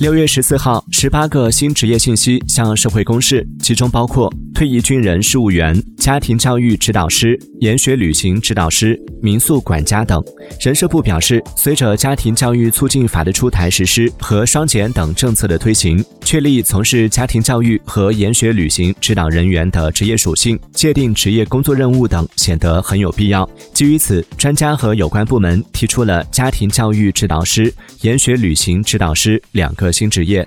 六月十四号，十八个新职业信息向社会公示，其中包括退役军人事务员、家庭教育指导师、研学旅行指导师、民宿管家等。人社部表示，随着家庭教育促进法的出台实施和双减等政策的推行，确立从事家庭教育和研学旅行指导人员的职业属性、界定职业工作任务等，显得很有必要。基于此，专家和有关部门提出了家庭教育指导师、研学旅行指导师两个新职业。